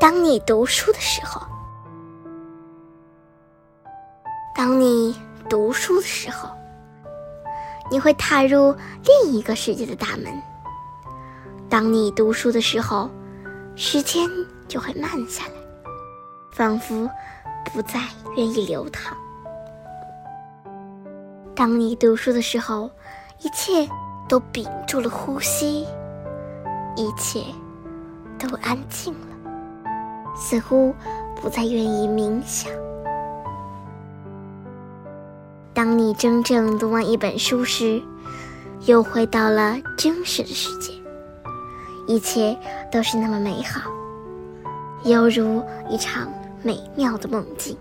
当你读书的时候，当你读书的时候，你会踏入另一个世界的大门。当你读书的时候，时间就会慢下来，仿佛不再愿意流淌。当你读书的时候，一切都屏住了呼吸，一切都安静了。似乎不再愿意冥想。当你真正读完一本书时，又回到了真实的世界，一切都是那么美好，犹如一场美妙的梦境。